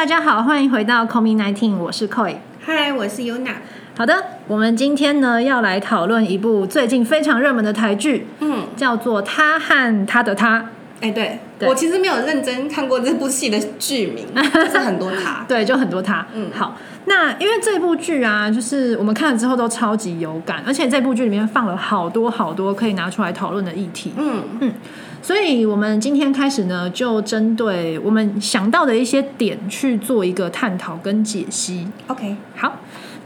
大家好，欢迎回到 c o m i Nineteen，我是 Koi。嗨，我是 Yuna。好的，我们今天呢要来讨论一部最近非常热门的台剧，嗯，叫做《他和他的他》。哎，对对我其实没有认真看过这部戏的剧名，就是很多他。对，就很多他。嗯好，那因为这部剧啊，就是我们看了之后都超级有感，而且这部剧里面放了好多好多可以拿出来讨论的议题。嗯嗯，所以，我们今天开始呢，就针对我们想到的一些点去做一个探讨跟解析。OK，好，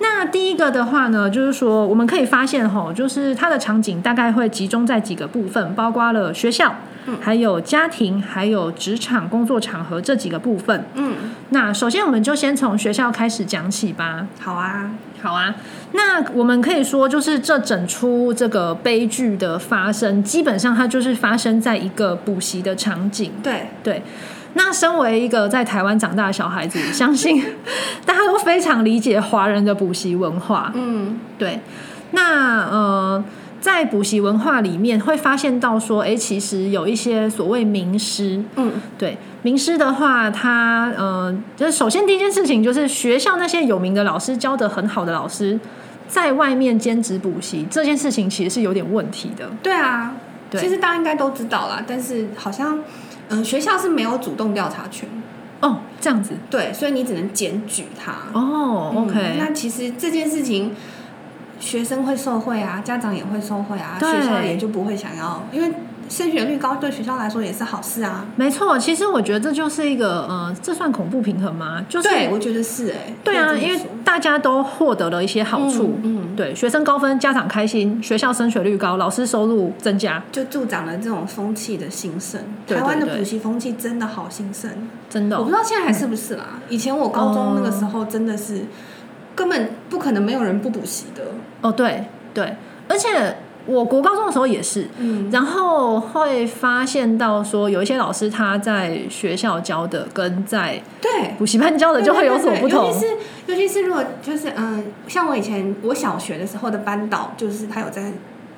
那第一个的话呢，就是说我们可以发现吼，就是它的场景大概会集中在几个部分，包括了学校，嗯还有家庭，还有职场工作场合这几个部分。嗯，那首先我们就先从学校开始讲起吧。好啊，好啊，那我们可以说，就是这整出这个悲剧的发生，基本上它就是发生在一个补习的场景。对，对，那身为一个在台湾长大的小孩子，相信 大家都非常理解华人的补习文化。嗯，对，那呃，在补习文化里面会发现到说，哎，其实有一些所谓名师，嗯，对名师的话，他呃，就是首先第一件事情就是学校那些有名的老师教的很好的老师，在外面兼职补习这件事情其实是有点问题的。对啊。对其实大家应该都知道啦，但是好像，嗯，学校是没有主动调查权，哦，这样子对，所以你只能检举他。哦嗯，OK，、那其实这件事情，学生会受贿啊，家长也会受贿啊，学校也就不会想要，因为升学率高对学校来说也是好事啊。没错，其实我觉得这就是一个呃，这算恐怖平衡吗？就是对，我觉得是哎、对啊，因为大家都获得了一些好处，嗯嗯对学生高分，家长开心，学校升学率高，老师收入增加，就助长了这种风气的兴盛。台湾的补习风气真的好兴盛，真的哦、我不知道现在还是不是啦。以前我高中那个时候真的是、根本不可能没有人不补习的。哦，对对，而且我国高中的时候也是，嗯，然后会发现到说有一些老师他在学校教的跟在对。补习班教的就会有所不同。尤其，是尤其是如果就是嗯，像我以前我小学的时候的班导，就是他有在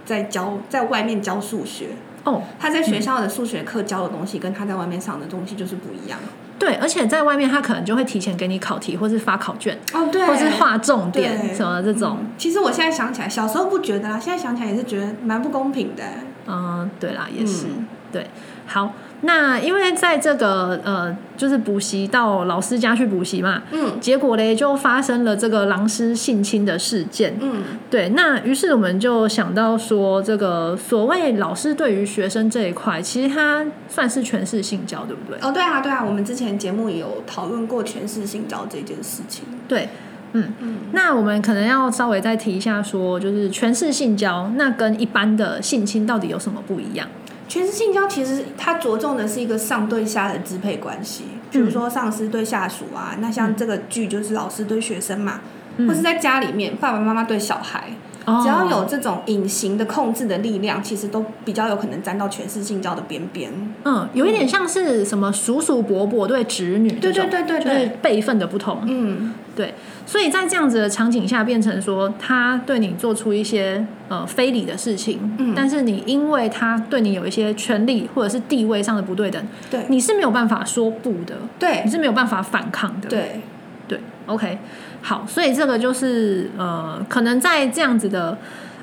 在教在外面教数学，哦，他在学校的数学课教的东西跟他在外面上的东西就是不一样。对，而且在外面他可能就会提前给你考题，或是发考卷，哦，对或是划重点什么这种，嗯其实我现在想起来，小时候不觉得啦，现在想起来也是觉得蛮不公平的。嗯，对啦，也是、嗯对。好，那因为在这个呃，就是补习到老师家去补习嘛，嗯结果嘞就发生了这个狼师性侵的事件。嗯，对，那于是我们就想到说，这个所谓老师对于学生这一块，其实他算是权势性交，对不对？哦，对啊，对啊，我们之前节目也有讨论过权势性交这件事情。对，嗯。嗯，那我们可能要稍微再提一下说就是权势性交，那跟一般的性侵到底有什么不一样？权势性交其实它着重的是一个上对下的支配关系，比如说上司对下属啊，那像这个剧就是老师对学生嘛，嗯。或是在家里面爸爸妈妈对小孩，哦。只要有这种隐形的控制的力量，其实都比较有可能沾到全职性交的边边。嗯，有一点像是什么叔叔伯伯对侄女对对对对就是对，辈分的不同。嗯，对，所以在这样子的场景下，变成说他对你做出一些呃非礼的事情，嗯。但是你因为他对你有一些权利或者是地位上的不对等，对。你是没有办法说不的，对。你是没有办法反抗的。对，对，OK，好，所以这个就是呃，可能在这样子的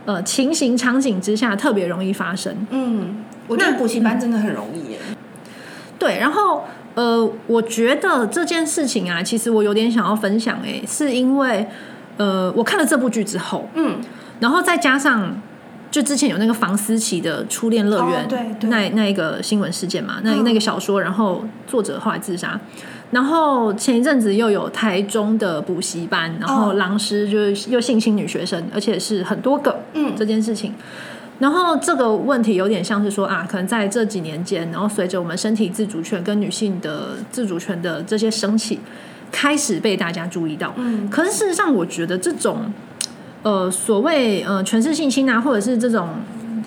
呃情形场景之下，特别容易发生。嗯，我觉得补习班真的很容易耶。对，然后呃，我觉得这件事情啊，其实我有点想要分享、欸，是因为呃，我看了这部剧之后，嗯，然后再加上就之前有那个房思琪的《初恋乐园》哦对对。那那一个新闻事件嘛，那、嗯。那个小说，然后作者后来自杀。然后前一阵子又有台中的补习班，然后哦。狼师就是又性侵女学生，而且是很多个，嗯。这件事情。然后这个问题有点像是说啊，可能在这几年间，然后随着我们身体自主权跟女性的自主权的这些升起，开始被大家注意到。嗯可是事实上，我觉得这种呃所谓呃权势性侵啊，或者是这种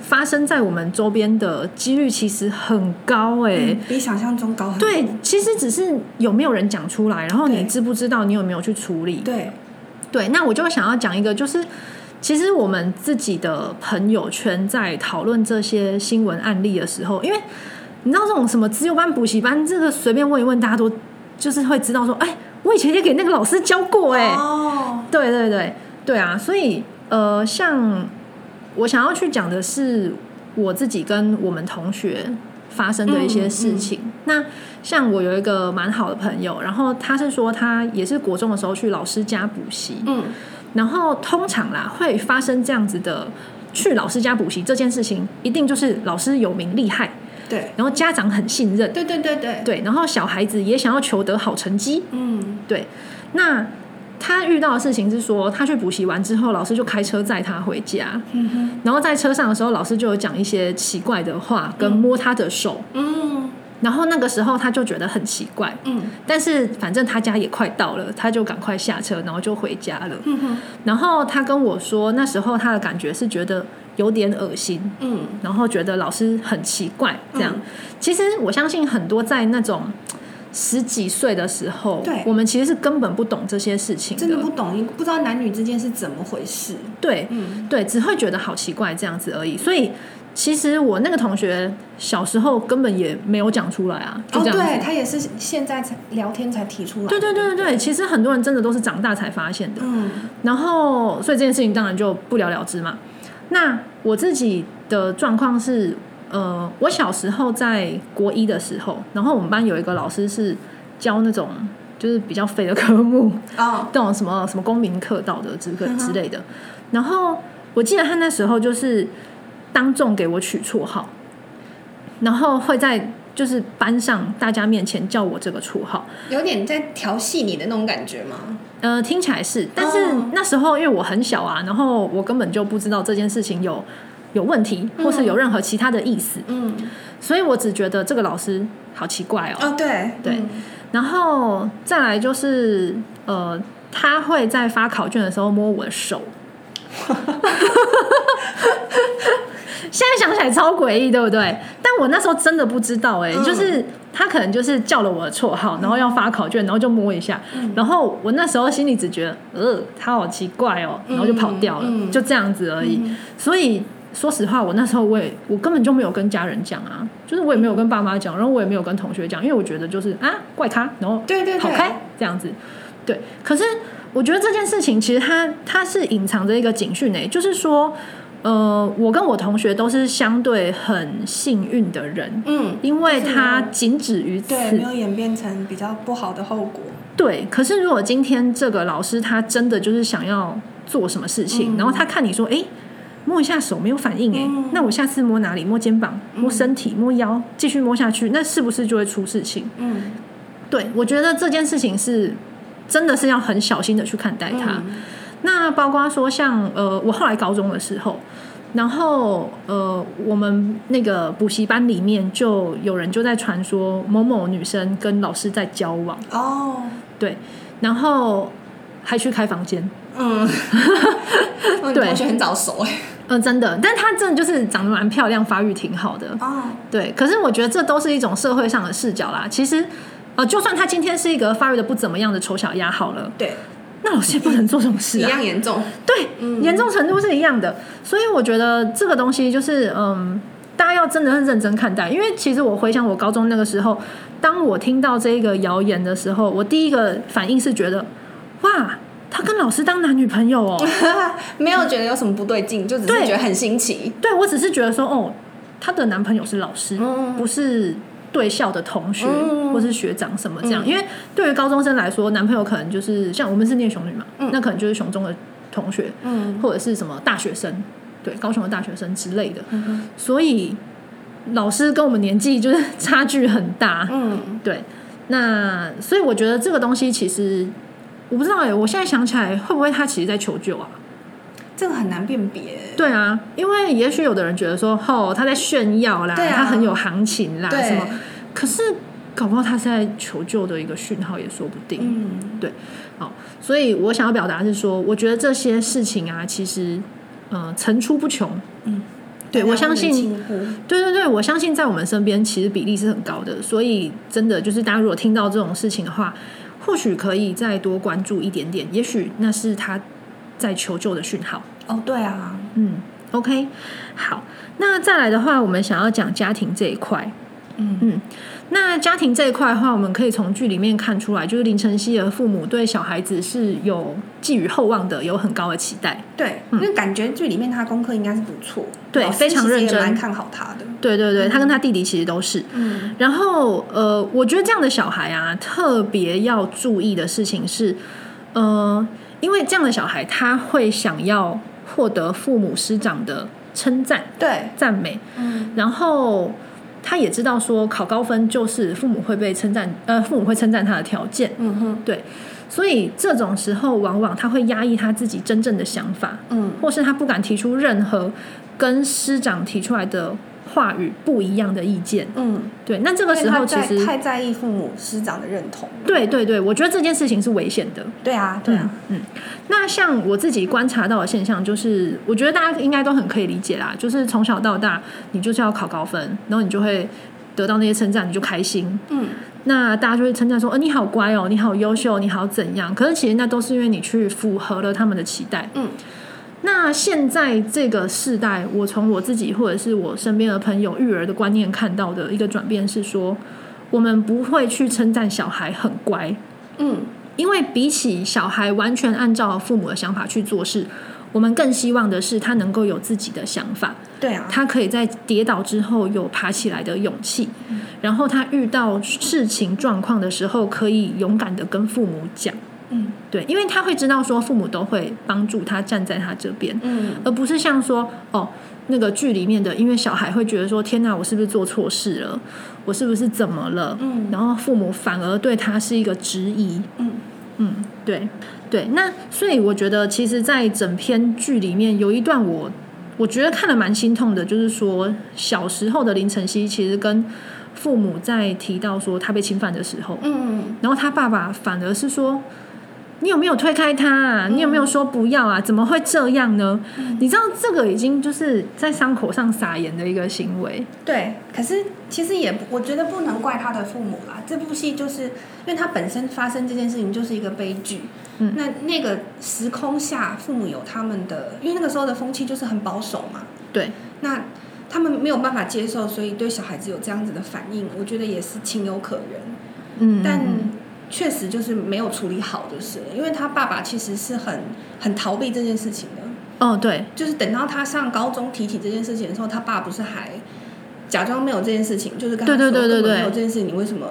发生在我们周边的几率其实很高哎、嗯比想象中高很多。对，其实只是有没有人讲出来，然后你知不知道，你有没有去处理？对，对，那我就想要讲一个，就是其实我们自己的朋友圈在讨论这些新闻案例的时候，因为你知道这种什么自由班、补习班，这个随便问一问，大家都就是会知道说，哎，我以前也给那个老师教过哎、哦，对对对。对啊，所以呃，像我想要去讲的是我自己跟我们同学发生的一些事情。那像我有一个蛮好的朋友，然后他是说他也是国中的时候去老师家补习，嗯然后通常啦会发生这样子的。去老师家补习这件事情，一定就是老师有名厉害，对。然后家长很信任，对对对对，对，然后小孩子也想要求得好成绩，嗯。对，那他遇到的事情是说，他去补习完之后，老师就开车载他回家，嗯哼。然后在车上的时候，老师就有讲一些奇怪的话，跟摸他的手，嗯然后那个时候他就觉得很奇怪，嗯但是反正他家也快到了，他就赶快下车，然后就回家了。嗯哼然后他跟我说，那时候他的感觉是觉得有点恶心，嗯然后觉得老师很奇怪，这样。嗯其实我相信很多在那种十几岁的时候，对我们其实是根本不懂这些事情真的不懂，不知道男女之间是怎么回事。对嗯对，只会觉得好奇怪这样子而已。所以其实我那个同学小时候根本也没有讲出来啊，就哦，这样子。对他也是现在才聊天才提出来。对对对对对，其实很多人真的都是长大才发现的。嗯然后，所以这件事情当然就不了了之嘛。那我自己的状况是，呃，我小时候在国一的时候，然后我们班有一个老师是教那种就是比较废的科目，哦这种什么什么公民课、道德之课之类的。然后我记得他那时候就是当众给我取绰号，然后会在就是班上大家面前叫我这个绰号。有点在调戏你的那种感觉吗？呃，听起来是，但是哦那时候因为我很小啊，然后我根本就不知道这件事情有有问题，或是有任何其他的意思，嗯，所以我只觉得这个老师好奇怪哦。哦对对嗯然后再来就是呃，他会在发考卷的时候摸我的手。现在想起来超诡异，对不对？但我那时候真的不知道、哎、嗯。就是他可能就是叫了我的绰号，然后要发考卷，然后就摸一下，然后我那时候心里只觉得，呃，他好奇怪哦，然后就跑掉了，就这样子而已。所以说实话，我那时候我也我根本就没有跟家人讲啊，就是我也没有跟爸妈讲，然后我也没有跟同学讲，因为我觉得就是啊怪他，然后对对对。跑开这样子。对，可是我觉得这件事情其实它它是隐藏着一个警讯诶、就是说，呃，我跟我同学都是相对很幸运的人，嗯，因为就是它仅止于此。对没有演变成比较不好的后果。对，可是如果今天这个老师他真的就是想要做什么事情，嗯然后他看你说，哎、摸一下手没有反应、哎、嗯那我下次摸哪里？摸肩膀、摸身体、摸腰，继续摸下去，那是不是就会出事情？嗯，对，我觉得这件事情是真的是要很小心的去看待它。嗯那包括说像呃，我后来高中的时候，然后呃，我们那个补习班里面就有人就在传说某某女生跟老师在交往，哦，对，然后还去开房间，嗯，我对同学很早熟哎。嗯、真的，但她真的就是长得蛮漂亮，发育挺好的，哦，对。可是我觉得这都是一种社会上的视角啦。其实，呃，就算她今天是一个发育的不怎么样的丑小鸭好了，对，那老师也不能做这种事一啊。样严重。对，严重程度是一样的。所以我觉得这个东西就是，嗯，大家要真的是认真看待。因为其实我回想我高中那个时候，当我听到这个谣言的时候，我第一个反应是觉得，哇，他跟老师当男女朋友哦。没有觉得有什么不对劲，就只是对觉得很新奇。对我只是觉得说，哦，她的男朋友是老师，嗯不是。对校的同学嗯或是学长什么这样，嗯因为对于高中生来说，男朋友可能就是像我们是念雄女嘛，嗯那可能就是雄中的同学，嗯或者是什么大学生，对，高雄的大学生之类的。嗯所以老师跟我们年纪就是差距很大，嗯，对。那所以我觉得这个东西其实我不知道哎，我现在想起来会不会他其实在求救啊？这个很难辨别。对啊，因为也许有的人觉得说，哦，他在炫耀啦，啊他很有行情啦，什么？可是搞不好他是在求救的一个讯号，也说不定。嗯对好，所以我想要表达是说，我觉得这些事情啊，其实呃层出不穷。嗯，对我相信，对对对，我相信在我们身边其实比例是很高的，所以真的就是大家如果听到这种事情的话，或许可以再多关注一点点，也许那是他在求救的讯号。哦，对啊，嗯，OK，好，那再来的话，我们想要讲家庭这一块。嗯。嗯，那家庭这一块的话，我们可以从剧里面看出来，就是林晨曦的父母对小孩子是有寄予厚望的，有很高的期待。对，因为感觉剧里面他功课应该是不错，对非常认真。蛮看好他的。对对对，他跟他弟弟其实都是。嗯。然后呃，我觉得这样的小孩啊，特别要注意的事情是，呃，因为这样的小孩他会想要获得父母师长的称赞、对，赞美，嗯。然后他也知道说考高分就是父母会被称赞，呃，父母会称赞他的条件，嗯哼，对，所以这种时候往往他会压抑他自己真正的想法，嗯。或是他不敢提出任何跟师长提出来的话语不一样的意见。嗯，对，那这个时候其实，太在意父母师长的认同。对对对，我觉得这件事情是危险的。对啊，对啊，嗯，那像我自己观察到的现象，就是我觉得大家应该都很可以理解啦，就是从小到大，你就是要考高分，然后你就会得到那些称赞，你就开心。嗯那大家就会称赞说，呃，你好乖哦，你好优秀，你好怎样？可是其实那都是因为你去符合了他们的期待。嗯那现在这个世代，我从我自己或者是我身边的朋友育儿的观念看到的一个转变是说，我们不会去称赞小孩很乖，嗯。因为比起小孩完全按照父母的想法去做事，我们更希望的是他能够有自己的想法，对啊，他可以在跌倒之后有爬起来的勇气，然后他遇到事情状况的时候，可以勇敢的跟父母讲，嗯对，因为他会知道说父母都会帮助他站在他这边，嗯而不是像说哦那个剧里面的，因为小孩会觉得说天哪，我是不是做错事了？我是不是怎么了？嗯然后父母反而对他是一个质疑，嗯嗯，对对，那所以我觉得，其实，在整篇剧里面有一段我我觉得看了蛮心痛的，就是说小时候的林晨曦其实跟父母在提到说他被侵犯的时候，嗯然后他爸爸反而是说。你有没有推开他啊？你有没有说不要啊？怎么会这样呢？你知道这个已经就是在伤口上撒盐的一个行为。对，可是其实也，我觉得不能怪他的父母啦。这部戏就是因为他本身发生这件事情就是一个悲剧。嗯那那个时空下，父母有他们的，因为那个时候的风气就是很保守嘛。对，那他们没有办法接受，所以对小孩子有这样子的反应，我觉得也是情有可原。嗯，但嗯确实就是没有处理好，就是了因为他爸爸其实是很很逃避这件事情的。哦，对，就是等到他上高中提起这件事情的时候，他爸不是还假装没有这件事情，就是跟他说对对对对根本没有这件事情，你为什么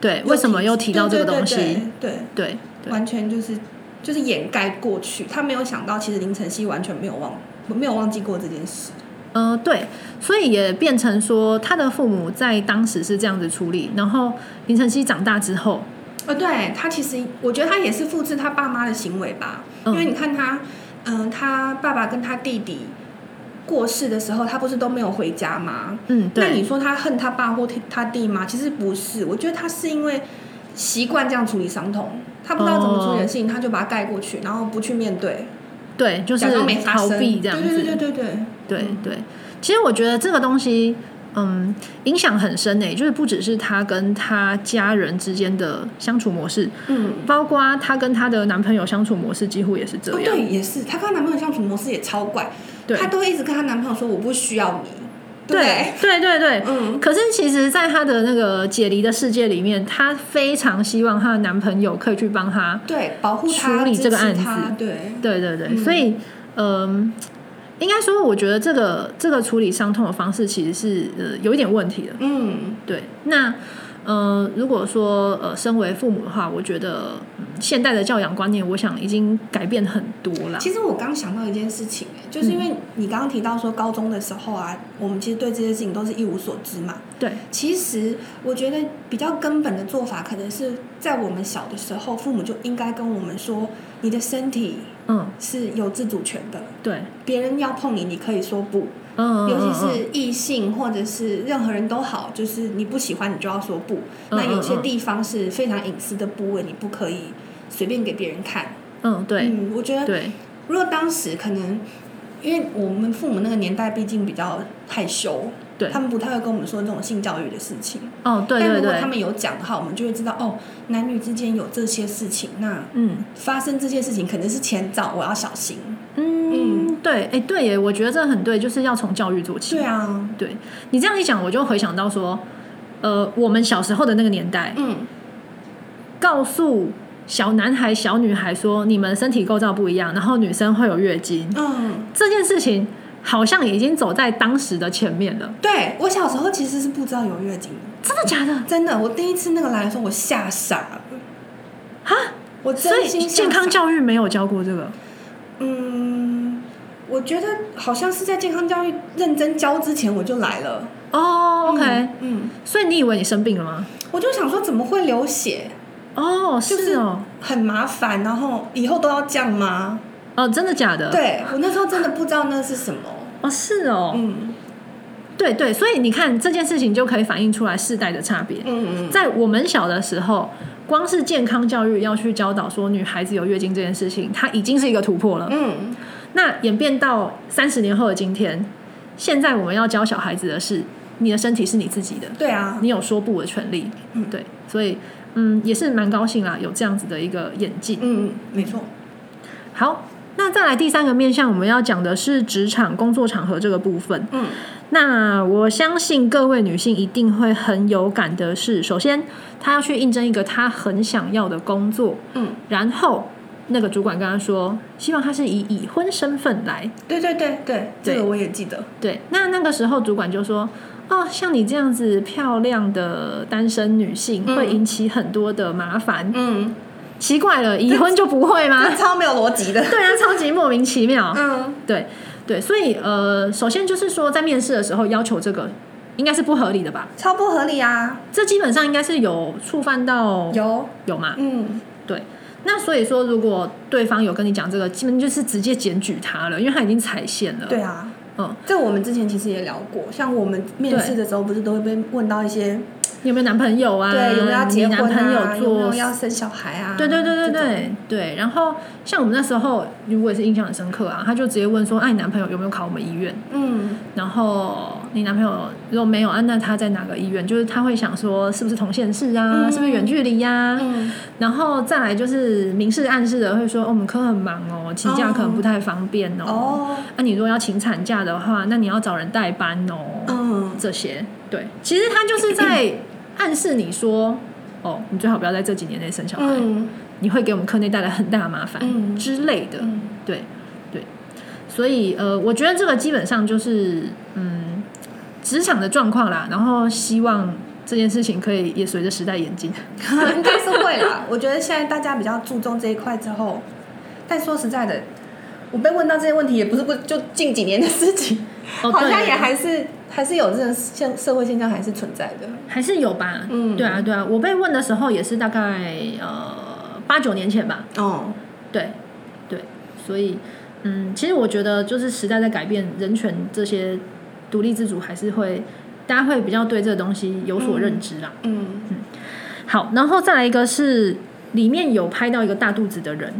对，为什么又提到这个东西？对对对对对对完全就是就是掩盖过去。他没有想到，其实林晨曦完全没有忘没有忘记过这件事。呃，对，所以也变成说，他的父母在当时是这样子处理，然后林晨曦长大之后，呃，对他其实我觉得他也是复制他爸妈的行为吧，嗯。因为你看他，嗯、他爸爸跟他弟弟过世的时候，他不是都没有回家吗？嗯，对。那你，说他恨他爸或他弟吗？其实不是，我觉得他是因为习惯这样处理伤痛，他不知道怎么处理的事情，他就把它盖过去，然后不去面对，对，就是假装没发逃生，避这样子，对对对对对，对。嗯对。其实我觉得这个东西，嗯，影响很深诶，就是不只是她跟她家人之间的相处模式，嗯。包括她跟她的男朋友相处模式，几乎也是这哦，样。对，也是，她跟她男朋友相处模式也超怪，对。她都会一直跟她男朋友说我不需要你，对对对？对对，嗯，可是其实，在她的那个解离的世界里面，她非常希望她的男朋友可以去帮她。对，保护她，处理这个案子。对，对对对，嗯。所以，嗯、应该说，我觉得这个这个处理伤痛的方式其实是呃有一点问题的。嗯，对，那呃，如果说呃，身为父母的话，我觉得、嗯现代的教养观念，我想已经改变很多了。其实我刚想到一件事情，哎，就是因为你刚刚提到说高中的时候啊，我们其实对这些事情都是一无所知嘛。对，其实我觉得比较根本的做法，可能是在我们小的时候，父母就应该跟我们说，你的身体嗯，是有自主权的，对，别人要碰你，你可以说不。嗯，尤其嗯是异性或者是任何人都好，就是你不喜欢你就要说不。嗯那有些地方是非常隐私的部位，你不可以随便给别人看。嗯，嗯对嗯，我觉得对，如果当时可能，因为我们父母那个年代毕竟比较害羞，对。他们不太会跟我们说这种性教育的事情。哦，对对对，但如果他们有讲的话，我们就会知道哦，男女之间有这些事情，那嗯。发生这些事情肯定是前兆，我要小心。嗯，对，哎，对耶，我觉得这很对，就是要从教育做起。对啊，对。你这样一讲，我就回想到说，呃，我们小时候的那个年代，嗯，告诉小男孩、小女孩说，你们身体构造不一样，然后女生会有月经，嗯，这件事情好像已经走在当时的前面了。对我小时候其实是不知道有月经的，真的假的？真的，我第一次那个来的时候，我吓傻了。哈，我真心吓健康教育没有教过这个。嗯，我觉得好像是在健康教育认真教之前我就来了。哦，OK，、嗯，嗯所以你以为你生病了吗？我就想说怎么会流血，哦，就是哦，很麻烦，然后以后都要这样吗？哦，真的假的？，对我那时候真的不知道那是什么。哦，是哦，嗯对对，所以你看这件事情就可以反映出来世代的差别。嗯嗯，在我们小的时候，光是健康教育要去教导说女孩子有月经这件事情，它已经是一个突破了。嗯那演变到三十年后的今天，现在我们要教小孩子的是，你的身体是你自己的，对啊，你有说不的权利。嗯对，所以嗯，也是蛮高兴啦，有这样子的一个演进。嗯嗯，没错。好，那再来第三个面向，我们要讲的是职场工作场合这个部分。嗯那我相信各位女性一定会很有感的是，首先她要去应征一个她很想要的工作，嗯，然后那个主管跟她说，希望她是以已婚身份来。对对对对，这个我也记得。对，那那个时候主管就说，哦，像你这样子漂亮的单身女性，嗯会引起很多的麻烦。嗯，奇怪了，已婚就不会吗？超没有逻辑的。对啊，超级莫名其妙。嗯对对，所以呃，首先就是说，在面试的时候要求这个，应该是不合理的吧？超不合理啊！这基本上应该是有触犯到有，有嘛？嗯对。那所以说，如果对方有跟你讲这个，基本就是直接检举他了，因为他已经踩线了。对，啊，嗯，这我们之前其实也聊过，像我们面试的时候，不是都会被问到一些你有没有男朋友啊？对有没有要结婚啊男朋友啊，有没有做要生小孩啊？对对对对对对，然后像我们那时候，如果也是印象很深刻啊，他就直接问说：“哎、你男朋友有没有考我们医院？嗯然后你男朋友如果没有啊，那他在哪个医院？就是他会想说是不是同县市啊，嗯。是不是远距离呀、嗯。然后再来就是明示暗示的会说，哦，我们科很忙哦，请假可能不太方便哦。哦。那、你如果要请产假的话，那你要找人代班哦。嗯。这些。对，其实他就是在暗示你说，哦，你最好不要在这几年内生小孩，嗯。你会给我们科内带来很大的麻烦、嗯。之类的。嗯。对对，所以呃，我觉得这个基本上就是嗯职场的状况啦，然后希望这件事情可以也随着时代演进。应该是会啦。我觉得现在大家比较注重这一块之后，但说实在的，我被问到这些问题也不是不就近几年的事情，哦好像也还是还是有这种现社会现象还是存在的。还是有吧，嗯。对啊，对啊，我被问的时候也是大概呃八九年前吧，哦，对对，所以嗯，其实我觉得就是时代在改变，人权这些独立自主还是会大家会比较对这个东西有所认知啦。嗯嗯。好，然后再来一个是里面有拍到一个大肚子的人，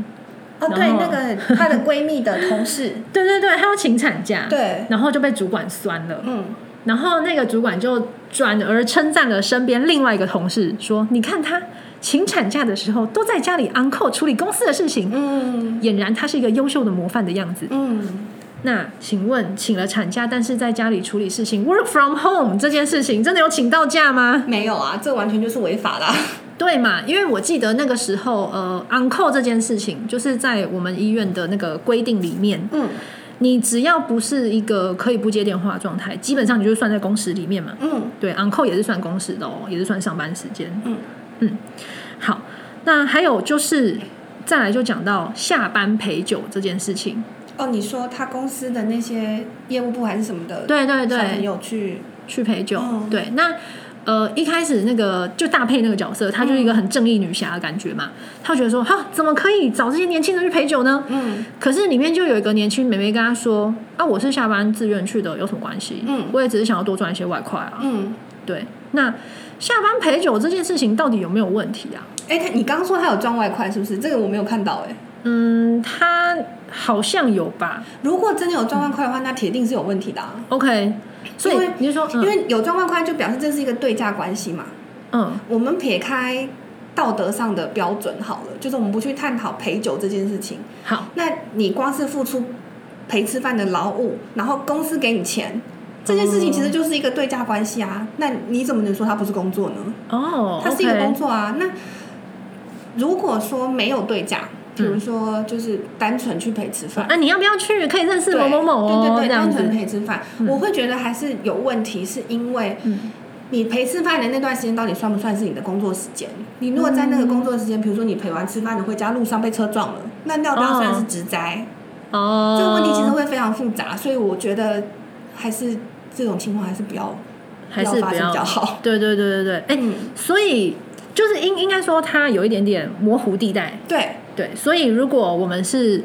哦，对，那个她的闺蜜的同事，对对对，她要请产假，，对，然后就被主管酸了，嗯。然后那个主管就转而称赞了身边另外一个同事，说：“你看她请产假的时候都在家里 uncle 处理公司的事情，嗯。俨然她是一个优秀的模范的样子。嗯，那请问，请了产假，但是在家里处理事情，work from home 这件事情，真的有请到假吗？没有啊，这完全就是违法啦。对嘛？因为我记得那个时候，呃，uncle 这件事情，就是在我们医院的那个规定里面，嗯你只要不是一个可以不接电话的状态，基本上你就算在工时里面嘛。嗯对，uncle 也是算工时的哦，也是算上班时间。嗯嗯，好，那还有就是再来就讲到下班陪酒这件事情。哦，你说他公司的那些业务部还是什么的，对对小朋对，友去，去陪酒。嗯对，那呃一开始那个就大配那个角色，她就是一个很正义女侠的感觉嘛。她觉得说，哈，怎么可以找这些年轻人去陪酒呢？嗯可是里面就有一个年轻妹妹跟她说，啊，我是下班自愿去的，有什么关系？嗯我也只是想要多赚一些外快啊。嗯，对，那下班陪酒这件事情到底有没有问题啊？哎，他你刚刚说他有赚外快是不是？这个我没有看到哎。嗯，他好像有吧。如果真的有赚万块的话，那铁定是有问题的啊。OK，所以你就说，嗯因为有赚万块，就表示这是一个对价关系嘛。嗯我们撇开道德上的标准好了，就是我们不去探讨陪酒这件事情。好，那你光是付出陪吃饭的劳务，然后公司给你钱，这件事情其实就是一个对价关系啊。那你怎么能说它不是工作呢？哦，它是一个工作啊。那如果说没有对价，比如说就是单纯去陪吃饭，啊，你要不要去？可以认识某某某哦，对对对，单纯。陪吃饭，我会觉得还是有问题，是因为嗯。你陪吃饭的那段时间到底算不算是你的工作时间？你如果在那个工作时间，比如说你陪完吃饭，你回家路上被车撞了，那要不要算是职灾？哦，这个问题其实会非常复杂，所以我觉得还是这种情况还是不要还是比较好。对对对对对，哎、嗯，所以就是应应该说它有一点点模糊地带，对，对，所以如果我们是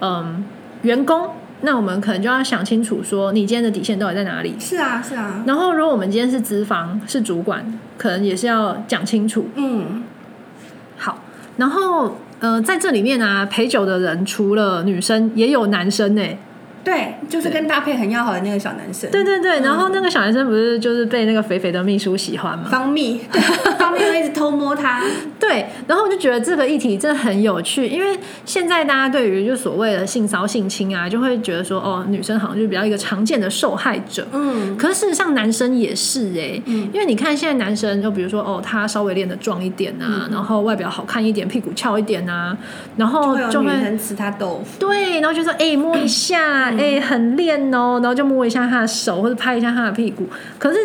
嗯员工，那我们可能就要想清楚说你今天的底线到底在哪里。是啊，是啊，然后，如果我们今天是资方是主管，可能也是要讲清楚。嗯，好，然后呃，在这里面啊，陪酒的人除了女生，也有男生呢、对，就是跟搭配很要好的那个小男生，对对对，嗯。然后那个小男生不是就是被那个肥肥的秘书喜欢吗？方蜜，对，方蜜会一直偷摸他，对，然后我就觉得这个议题真的很有趣，因为现在大家对于就所谓的性骚性侵啊，就会觉得说哦，女生好像就比较一个常见的受害者。嗯，可是事实上，男生也是哎、嗯。因为你看现在男生，就比如说哦，他稍微练的壮一点啊，然后外表好看一点，屁股翘一点啊，然后会有就会女生吃他豆腐，对，然后就说哎、摸一下，哎、很练哦，然后就摸一下他的手或者拍一下他的屁股。可是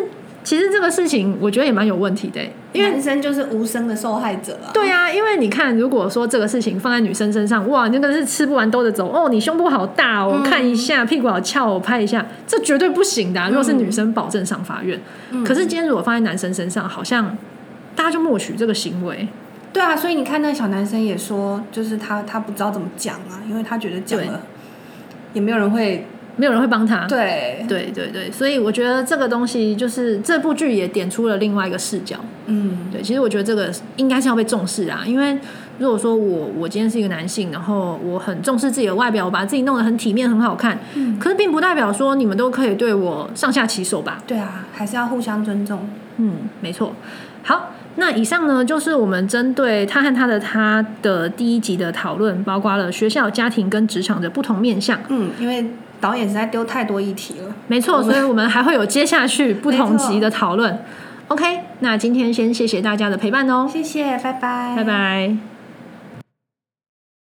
其实这个事情，我觉得也蛮有问题的、欸，因为男生就是无声的受害者啊。对啊，因为你看，如果说这个事情放在女生身上，哇，那个是吃不完兜着走哦，你胸部好大哦，我看一下，屁股好翘哦，我拍一下，这绝对不行的啊、如果是女生，保证上法院。可是今天如果放在男生身上，好像大家就默许这个行为。对啊，所以你看那个小男生也说，就是他他不知道怎么讲啊，因为他觉得讲了也没有人会没有人会帮他。对，对对对，所以我觉得这个东西就是这部剧也点出了另外一个视角。嗯，对，其实我觉得这个应该是要被重视啊，因为如果说我我今天是一个男性，然后我很重视自己的外表，我把自己弄得很体面、很好看，嗯可是并不代表说你们都可以对我上下其手吧？对啊，还是要互相尊重。嗯，没错。好，那以上呢就是我们针对他和他的他的第一集的讨论，包括了学校、家庭跟职场的不同面向。嗯，因为导演实在丢太多议题了。没错，所以我们还会有接下去不同集的讨论。OK，那今天先谢谢大家的陪伴哦，谢谢，拜拜，拜拜。